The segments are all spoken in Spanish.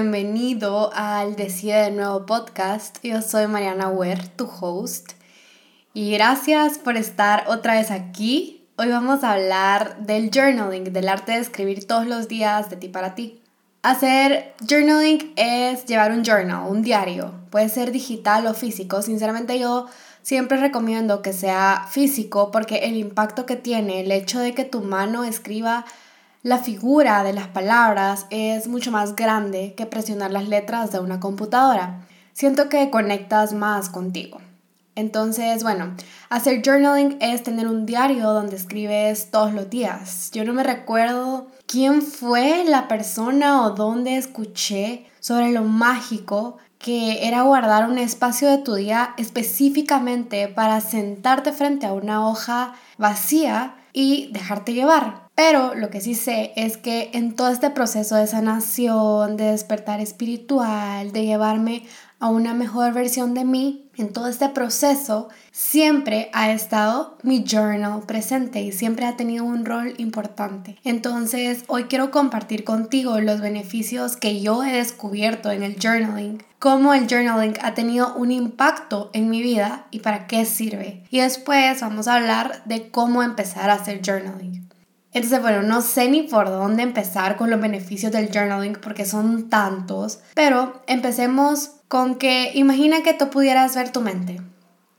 bienvenido al Decide de Nuevo podcast. Yo soy Mariana Wer, tu host. Y gracias por estar otra vez aquí. Hoy vamos a hablar del journaling, del arte de escribir todos los días de ti para ti. Hacer journaling es llevar un journal, un diario. Puede ser digital o físico. Sinceramente yo siempre recomiendo que sea físico porque el impacto que tiene el hecho de que tu mano escriba la figura de las palabras es mucho más grande que presionar las letras de una computadora. Siento que conectas más contigo. Entonces, bueno, hacer journaling es tener un diario donde escribes todos los días. Yo no me recuerdo quién fue la persona o dónde escuché sobre lo mágico que era guardar un espacio de tu día específicamente para sentarte frente a una hoja vacía y dejarte llevar. Pero lo que sí sé es que en todo este proceso de sanación, de despertar espiritual, de llevarme a una mejor versión de mí, en todo este proceso siempre ha estado mi journal presente y siempre ha tenido un rol importante. Entonces, hoy quiero compartir contigo los beneficios que yo he descubierto en el journaling, cómo el journaling ha tenido un impacto en mi vida y para qué sirve. Y después vamos a hablar de cómo empezar a hacer journaling. Entonces, bueno, no sé ni por dónde empezar con los beneficios del journaling porque son tantos, pero empecemos con que imagina que tú pudieras ver tu mente,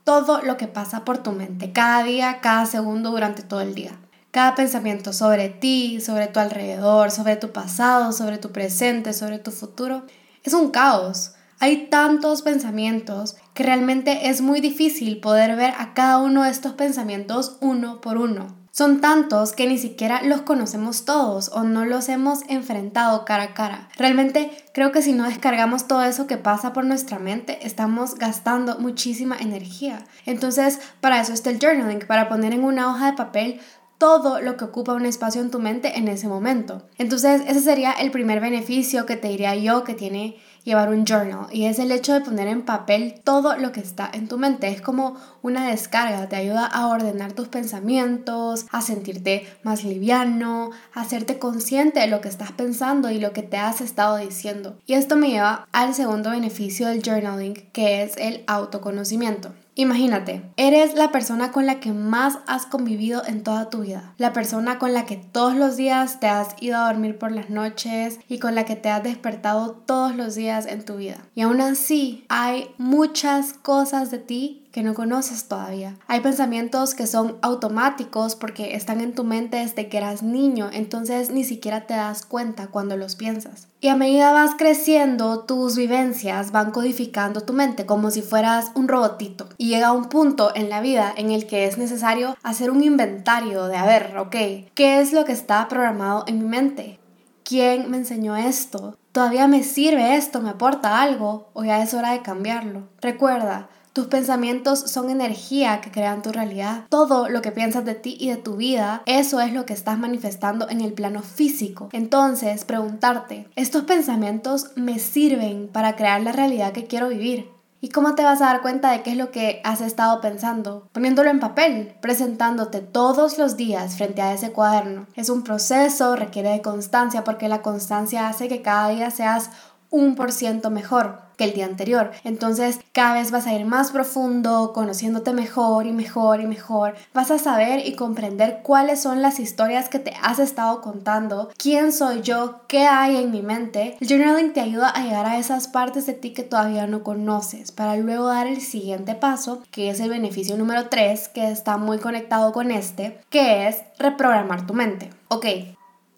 todo lo que pasa por tu mente, cada día, cada segundo durante todo el día. Cada pensamiento sobre ti, sobre tu alrededor, sobre tu pasado, sobre tu presente, sobre tu futuro, es un caos. Hay tantos pensamientos que realmente es muy difícil poder ver a cada uno de estos pensamientos uno por uno. Son tantos que ni siquiera los conocemos todos o no los hemos enfrentado cara a cara. Realmente creo que si no descargamos todo eso que pasa por nuestra mente, estamos gastando muchísima energía. Entonces, para eso está el journaling, para poner en una hoja de papel todo lo que ocupa un espacio en tu mente en ese momento. Entonces, ese sería el primer beneficio que te diría yo que tiene llevar un journal y es el hecho de poner en papel todo lo que está en tu mente. Es como una descarga, te ayuda a ordenar tus pensamientos, a sentirte más liviano, a hacerte consciente de lo que estás pensando y lo que te has estado diciendo. Y esto me lleva al segundo beneficio del journaling, que es el autoconocimiento. Imagínate, eres la persona con la que más has convivido en toda tu vida, la persona con la que todos los días te has ido a dormir por las noches y con la que te has despertado todos los días en tu vida. Y aún así, hay muchas cosas de ti que no conoces todavía. Hay pensamientos que son automáticos porque están en tu mente desde que eras niño, entonces ni siquiera te das cuenta cuando los piensas. Y a medida vas creciendo, tus vivencias van codificando tu mente como si fueras un robotito. Y llega un punto en la vida en el que es necesario hacer un inventario de, a ver, ok, ¿qué es lo que está programado en mi mente? ¿Quién me enseñó esto? ¿Todavía me sirve esto? ¿Me aporta algo? ¿O ya es hora de cambiarlo? Recuerda, tus pensamientos son energía que crean tu realidad. Todo lo que piensas de ti y de tu vida, eso es lo que estás manifestando en el plano físico. Entonces, preguntarte, ¿estos pensamientos me sirven para crear la realidad que quiero vivir? ¿Y cómo te vas a dar cuenta de qué es lo que has estado pensando? Poniéndolo en papel, presentándote todos los días frente a ese cuaderno. Es un proceso, requiere de constancia porque la constancia hace que cada día seas un por ciento mejor que el día anterior. Entonces cada vez vas a ir más profundo, conociéndote mejor y mejor y mejor. Vas a saber y comprender cuáles son las historias que te has estado contando, quién soy yo, qué hay en mi mente. El journaling te ayuda a llegar a esas partes de ti que todavía no conoces para luego dar el siguiente paso, que es el beneficio número 3, que está muy conectado con este, que es reprogramar tu mente. Ok,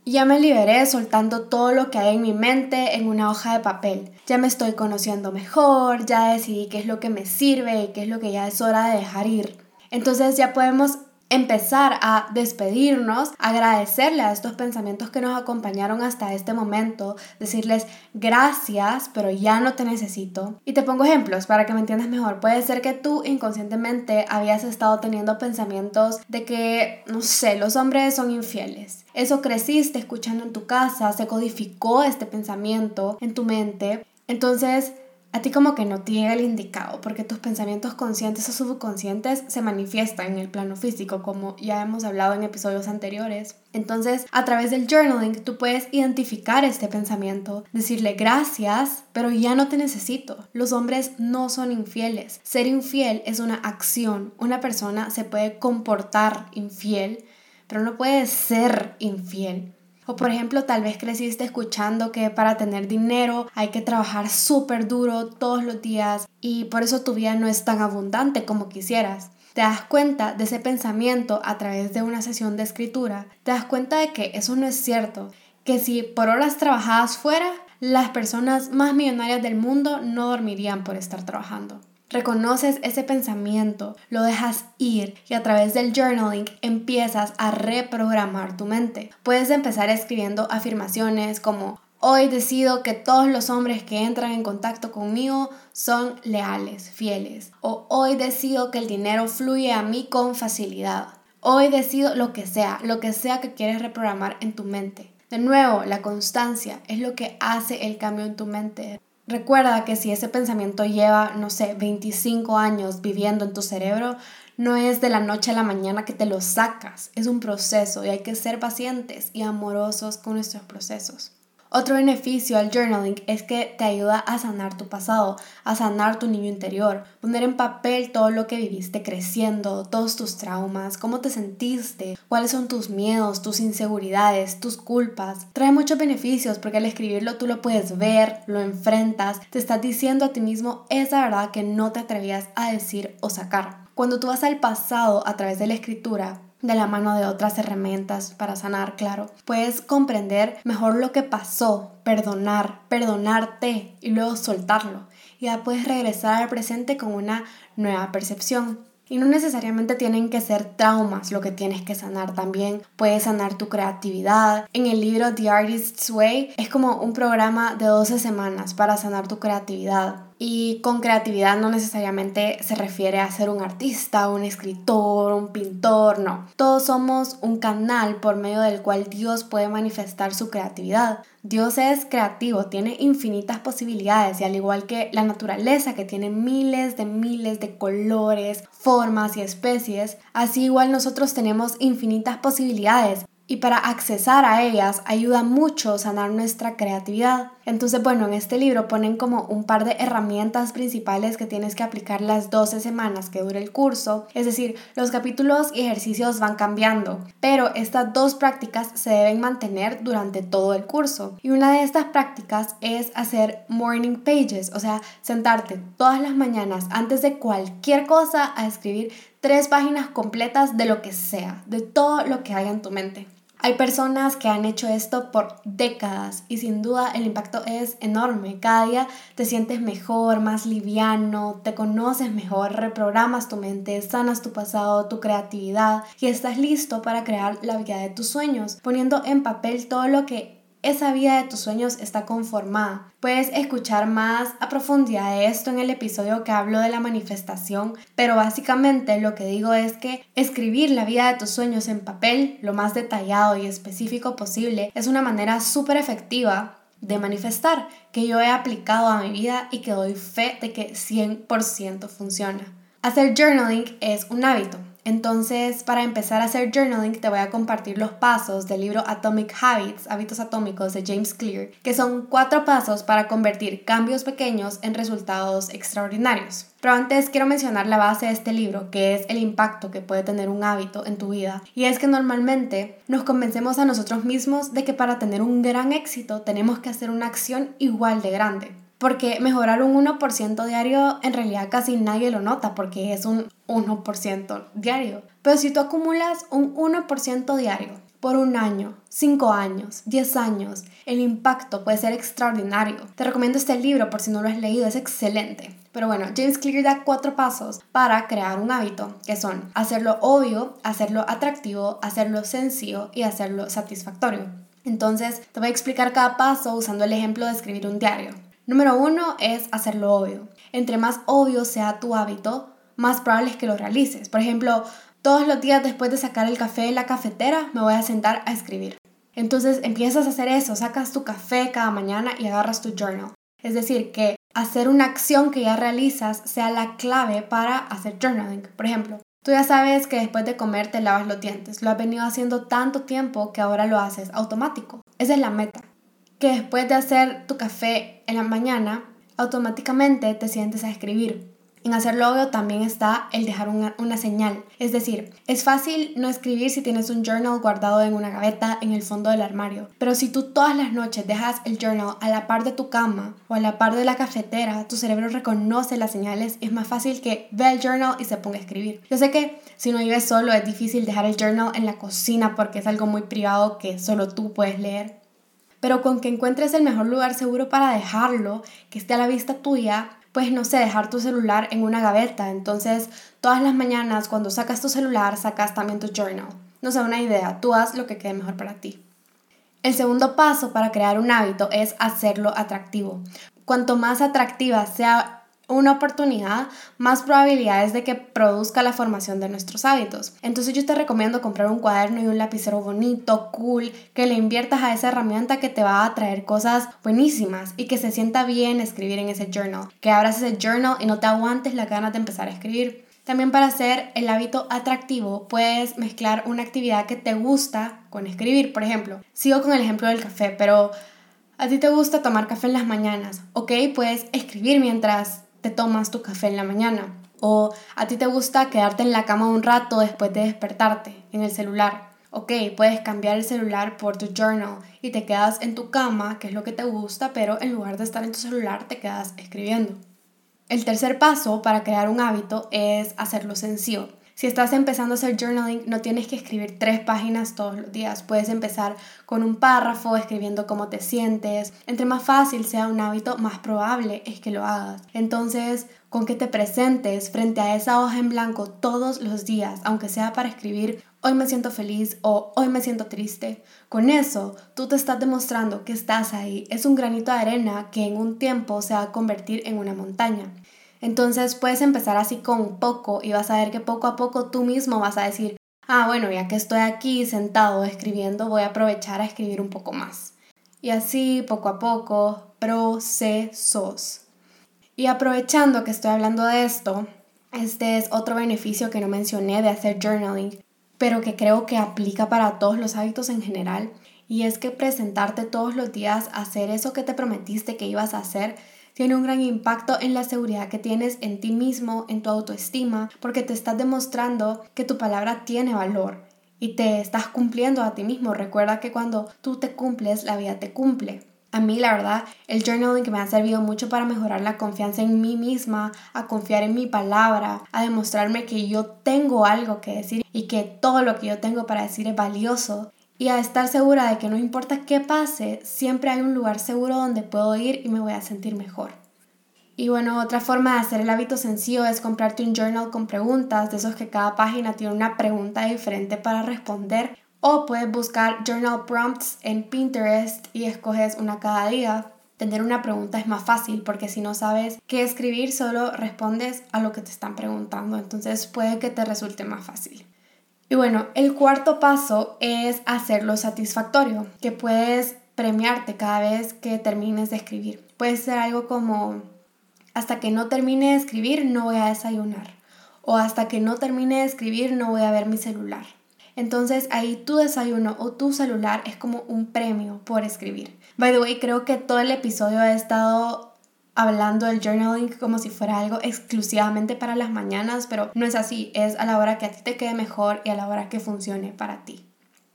ya me liberé soltando todo lo que hay en mi mente en una hoja de papel. Ya me estoy conociendo mejor, ya decidí qué es lo que me sirve y qué es lo que ya es hora de dejar ir. Entonces ya podemos empezar a despedirnos, agradecerle a estos pensamientos que nos acompañaron hasta este momento, decirles gracias, pero ya no te necesito. Y te pongo ejemplos para que me entiendas mejor. Puede ser que tú inconscientemente habías estado teniendo pensamientos de que, no sé, los hombres son infieles. Eso creciste escuchando en tu casa, se codificó este pensamiento en tu mente. Entonces, a ti como que no te llega el indicado, porque tus pensamientos conscientes o subconscientes se manifiestan en el plano físico, como ya hemos hablado en episodios anteriores. Entonces, a través del journaling, tú puedes identificar este pensamiento, decirle gracias, pero ya no te necesito. Los hombres no son infieles. Ser infiel es una acción. Una persona se puede comportar infiel, pero no puede ser infiel. O por ejemplo, tal vez creciste escuchando que para tener dinero hay que trabajar súper duro todos los días y por eso tu vida no es tan abundante como quisieras. Te das cuenta de ese pensamiento a través de una sesión de escritura. Te das cuenta de que eso no es cierto. Que si por horas trabajadas fuera, las personas más millonarias del mundo no dormirían por estar trabajando. Reconoces ese pensamiento, lo dejas ir y a través del journaling empiezas a reprogramar tu mente. Puedes empezar escribiendo afirmaciones como Hoy decido que todos los hombres que entran en contacto conmigo son leales, fieles. O hoy decido que el dinero fluye a mí con facilidad. Hoy decido lo que sea, lo que sea que quieres reprogramar en tu mente. De nuevo, la constancia es lo que hace el cambio en tu mente. Recuerda que si ese pensamiento lleva, no sé, 25 años viviendo en tu cerebro, no es de la noche a la mañana que te lo sacas, es un proceso y hay que ser pacientes y amorosos con nuestros procesos. Otro beneficio al journaling es que te ayuda a sanar tu pasado, a sanar tu niño interior, poner en papel todo lo que viviste creciendo, todos tus traumas, cómo te sentiste, cuáles son tus miedos, tus inseguridades, tus culpas. Trae muchos beneficios porque al escribirlo tú lo puedes ver, lo enfrentas, te estás diciendo a ti mismo esa verdad que no te atrevías a decir o sacar. Cuando tú vas al pasado a través de la escritura, de la mano de otras herramientas para sanar, claro. Puedes comprender mejor lo que pasó, perdonar, perdonarte y luego soltarlo. Ya puedes regresar al presente con una nueva percepción. Y no necesariamente tienen que ser traumas lo que tienes que sanar, también puedes sanar tu creatividad. En el libro The Artist's Way es como un programa de 12 semanas para sanar tu creatividad. Y con creatividad no necesariamente se refiere a ser un artista, un escritor, un pintor, no. Todos somos un canal por medio del cual Dios puede manifestar su creatividad. Dios es creativo, tiene infinitas posibilidades y al igual que la naturaleza que tiene miles de miles de colores, formas y especies, así igual nosotros tenemos infinitas posibilidades y para accesar a ellas ayuda mucho sanar nuestra creatividad. Entonces, bueno, en este libro ponen como un par de herramientas principales que tienes que aplicar las 12 semanas que dure el curso. Es decir, los capítulos y ejercicios van cambiando, pero estas dos prácticas se deben mantener durante todo el curso. Y una de estas prácticas es hacer morning pages, o sea, sentarte todas las mañanas antes de cualquier cosa a escribir tres páginas completas de lo que sea, de todo lo que haya en tu mente. Hay personas que han hecho esto por décadas y sin duda el impacto es enorme. Cada día te sientes mejor, más liviano, te conoces mejor, reprogramas tu mente, sanas tu pasado, tu creatividad y estás listo para crear la vida de tus sueños, poniendo en papel todo lo que esa vida de tus sueños está conformada. Puedes escuchar más a profundidad de esto en el episodio que hablo de la manifestación, pero básicamente lo que digo es que escribir la vida de tus sueños en papel, lo más detallado y específico posible, es una manera súper efectiva de manifestar que yo he aplicado a mi vida y que doy fe de que 100% funciona. Hacer journaling es un hábito, entonces, para empezar a hacer journaling, te voy a compartir los pasos del libro Atomic Habits, Hábitos Atómicos de James Clear, que son cuatro pasos para convertir cambios pequeños en resultados extraordinarios. Pero antes quiero mencionar la base de este libro, que es el impacto que puede tener un hábito en tu vida. Y es que normalmente nos convencemos a nosotros mismos de que para tener un gran éxito tenemos que hacer una acción igual de grande porque mejorar un 1% diario en realidad casi nadie lo nota porque es un 1% diario. Pero si tú acumulas un 1% diario por un año, 5 años, 10 años, el impacto puede ser extraordinario. Te recomiendo este libro por si no lo has leído, es excelente. Pero bueno, James Clear da cuatro pasos para crear un hábito, que son hacerlo obvio, hacerlo atractivo, hacerlo sencillo y hacerlo satisfactorio. Entonces, te voy a explicar cada paso usando el ejemplo de escribir un diario. Número uno es hacerlo obvio. Entre más obvio sea tu hábito, más probable es que lo realices. Por ejemplo, todos los días después de sacar el café de la cafetera, me voy a sentar a escribir. Entonces empiezas a hacer eso, sacas tu café cada mañana y agarras tu journal. Es decir, que hacer una acción que ya realizas sea la clave para hacer journaling. Por ejemplo, tú ya sabes que después de comer te lavas los dientes. Lo has venido haciendo tanto tiempo que ahora lo haces automático. Esa es la meta. Que después de hacer tu café en la mañana, automáticamente te sientes a escribir. En hacerlo obvio también está el dejar una, una, señal. Es decir, es fácil no escribir si tienes un journal guardado en una gaveta en el fondo del armario. Pero si tú todas las noches dejas el journal a la par de tu cama o a la par de la cafetera, tu cerebro reconoce las señales y es más fácil que vea el journal y se ponga a escribir. Yo sé que si no vives solo es difícil dejar el journal en la cocina porque es algo muy privado que solo tú puedes leer. Pero con que encuentres el mejor lugar seguro para dejarlo, que esté a la vista tuya, pues no sé, dejar tu celular en una gaveta. Entonces, todas las mañanas cuando sacas tu celular, sacas también tu journal. No sé, una idea, tú haz lo que quede mejor para ti. El segundo paso para crear un hábito es hacerlo atractivo. Cuanto más atractiva sea una oportunidad, más probabilidades de que produzca la formación de nuestros hábitos. Entonces yo te recomiendo comprar un cuaderno y un lapicero bonito, cool, que le inviertas a esa herramienta que te va a traer cosas buenísimas y que se sienta bien escribir en ese journal. Que abras ese journal y no te aguantes la ganas de empezar a escribir. También para hacer el hábito atractivo puedes mezclar una actividad que te gusta con escribir. Por ejemplo, sigo con el ejemplo del café, pero a ti te gusta tomar café en las mañanas, ¿ok? Puedes escribir mientras te tomas tu café en la mañana. O a ti te gusta quedarte en la cama un rato después de despertarte en el celular. Ok, puedes cambiar el celular por tu journal y te quedas en tu cama, que es lo que te gusta, pero en lugar de estar en tu celular te quedas escribiendo. El tercer paso para crear un hábito es hacerlo sencillo. Si estás empezando a hacer journaling, no tienes que escribir tres páginas todos los días. Puedes empezar con un párrafo escribiendo cómo te sientes. Entre más fácil sea un hábito, más probable es que lo hagas. Entonces, con que te presentes frente a esa hoja en blanco todos los días, aunque sea para escribir hoy me siento feliz o hoy me siento triste. Con eso, tú te estás demostrando que estás ahí. Es un granito de arena que en un tiempo se va a convertir en una montaña. Entonces puedes empezar así con poco y vas a ver que poco a poco tú mismo vas a decir, ah, bueno, ya que estoy aquí sentado escribiendo, voy a aprovechar a escribir un poco más. Y así, poco a poco, procesos. Y aprovechando que estoy hablando de esto, este es otro beneficio que no mencioné de hacer journaling, pero que creo que aplica para todos los hábitos en general, y es que presentarte todos los días a hacer eso que te prometiste que ibas a hacer tiene un gran impacto en la seguridad que tienes en ti mismo, en tu autoestima, porque te estás demostrando que tu palabra tiene valor y te estás cumpliendo a ti mismo. Recuerda que cuando tú te cumples, la vida te cumple. A mí, la verdad, el journaling me ha servido mucho para mejorar la confianza en mí misma, a confiar en mi palabra, a demostrarme que yo tengo algo que decir y que todo lo que yo tengo para decir es valioso y a estar segura de que no importa qué pase, siempre hay un lugar seguro donde puedo ir y me voy a sentir mejor. Y bueno, otra forma de hacer el hábito sencillo es comprarte un journal con preguntas, de esos que cada página tiene una pregunta diferente para responder. O puedes buscar journal prompts en Pinterest y escoges una cada día. Tener una pregunta es más fácil porque si no sabes qué escribir, solo respondes a lo que te están preguntando. Entonces puede que te resulte más fácil. Y bueno, el cuarto paso es hacerlo satisfactorio, que puedes premiarte cada vez que termines de escribir. Puede ser algo como, hasta que no termine de escribir no voy a desayunar. O hasta que no termine de escribir no voy a ver mi celular. Entonces ahí tu desayuno o tu celular es como un premio por escribir. By the way, creo que todo el episodio ha estado hablando del journaling como si fuera algo exclusivamente para las mañanas, pero no es así, es a la hora que a ti te quede mejor y a la hora que funcione para ti.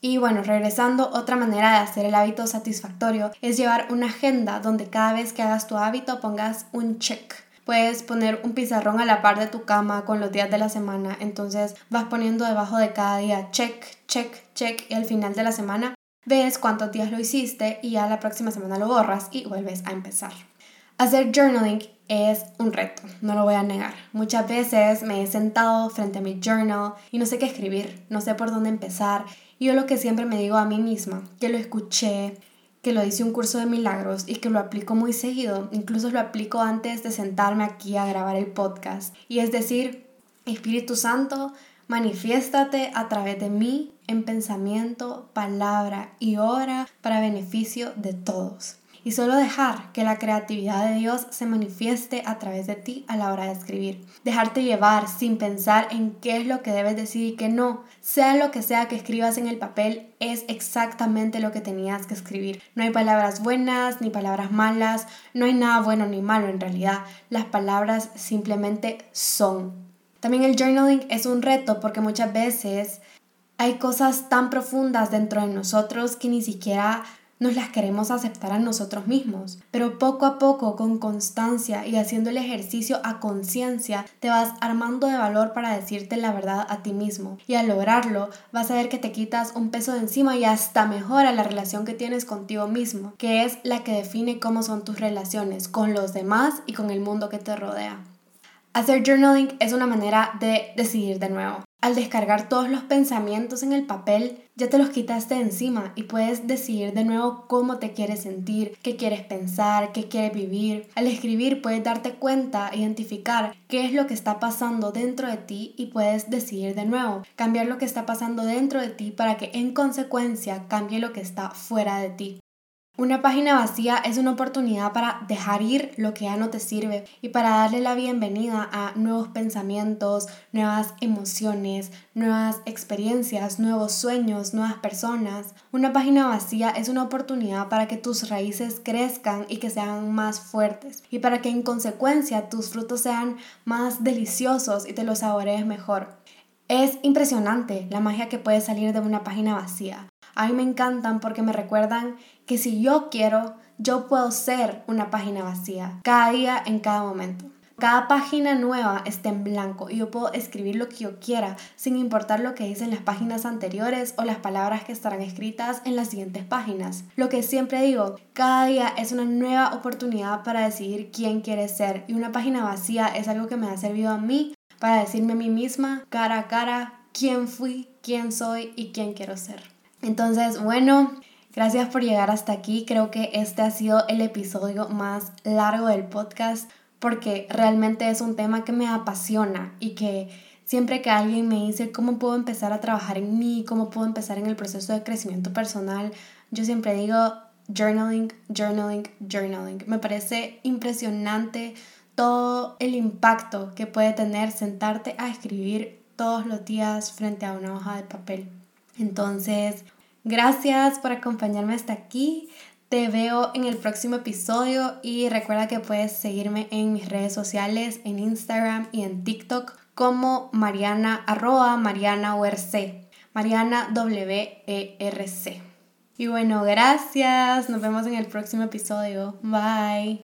Y bueno, regresando, otra manera de hacer el hábito satisfactorio es llevar una agenda donde cada vez que hagas tu hábito pongas un check. Puedes poner un pizarrón a la par de tu cama con los días de la semana, entonces vas poniendo debajo de cada día check, check, check y al final de la semana ves cuántos días lo hiciste y ya la próxima semana lo borras y vuelves a empezar. Hacer journaling es un reto, no lo voy a negar. Muchas veces me he sentado frente a mi journal y no sé qué escribir, no sé por dónde empezar. Y yo lo que siempre me digo a mí misma, que lo escuché, que lo hice un curso de milagros y que lo aplico muy seguido, incluso lo aplico antes de sentarme aquí a grabar el podcast. Y es decir, Espíritu Santo, manifiéstate a través de mí en pensamiento, palabra y obra para beneficio de todos. Y solo dejar que la creatividad de Dios se manifieste a través de ti a la hora de escribir. Dejarte llevar sin pensar en qué es lo que debes decir y qué no. Sea lo que sea que escribas en el papel, es exactamente lo que tenías que escribir. No hay palabras buenas ni palabras malas, no hay nada bueno ni malo en realidad. Las palabras simplemente son. También el journaling es un reto porque muchas veces hay cosas tan profundas dentro de nosotros que ni siquiera nos las queremos aceptar a nosotros mismos. Pero poco a poco, con constancia y haciendo el ejercicio a conciencia, te vas armando de valor para decirte la verdad a ti mismo. Y al lograrlo, vas a ver que te quitas un peso de encima y hasta mejora la relación que tienes contigo mismo, que es la que define cómo son tus relaciones con los demás y con el mundo que te rodea. Hacer journaling es una manera de decidir de nuevo. Al descargar todos los pensamientos en el papel, ya te los quitaste de encima y puedes decidir de nuevo cómo te quieres sentir, qué quieres pensar, qué quieres vivir. Al escribir puedes darte cuenta, identificar qué es lo que está pasando dentro de ti y puedes decidir de nuevo, cambiar lo que está pasando dentro de ti para que en consecuencia cambie lo que está fuera de ti. Una página vacía es una oportunidad para dejar ir lo que ya no te sirve y para darle la bienvenida a nuevos pensamientos, nuevas emociones, nuevas experiencias, nuevos sueños, nuevas personas. Una página vacía es una oportunidad para que tus raíces crezcan y que sean más fuertes y para que en consecuencia tus frutos sean más deliciosos y te los saborees mejor. Es impresionante la magia que puede salir de una página vacía. A mí me encantan porque me recuerdan que si yo quiero, yo puedo ser una página vacía, cada día, en cada momento. Cada página nueva está en blanco y yo puedo escribir lo que yo quiera, sin importar lo que dicen las páginas anteriores o las palabras que estarán escritas en las siguientes páginas. Lo que siempre digo, cada día es una nueva oportunidad para decidir quién quieres ser y una página vacía es algo que me ha servido a mí para decirme a mí misma cara a cara quién fui, quién soy y quién quiero ser. Entonces, bueno, gracias por llegar hasta aquí. Creo que este ha sido el episodio más largo del podcast porque realmente es un tema que me apasiona y que siempre que alguien me dice cómo puedo empezar a trabajar en mí, cómo puedo empezar en el proceso de crecimiento personal, yo siempre digo journaling, journaling, journaling. Me parece impresionante todo el impacto que puede tener sentarte a escribir todos los días frente a una hoja de papel. Entonces, gracias por acompañarme hasta aquí. Te veo en el próximo episodio y recuerda que puedes seguirme en mis redes sociales, en Instagram y en TikTok como Mariana arroba Mariana Mariana W E R C. Y bueno, gracias. Nos vemos en el próximo episodio. Bye.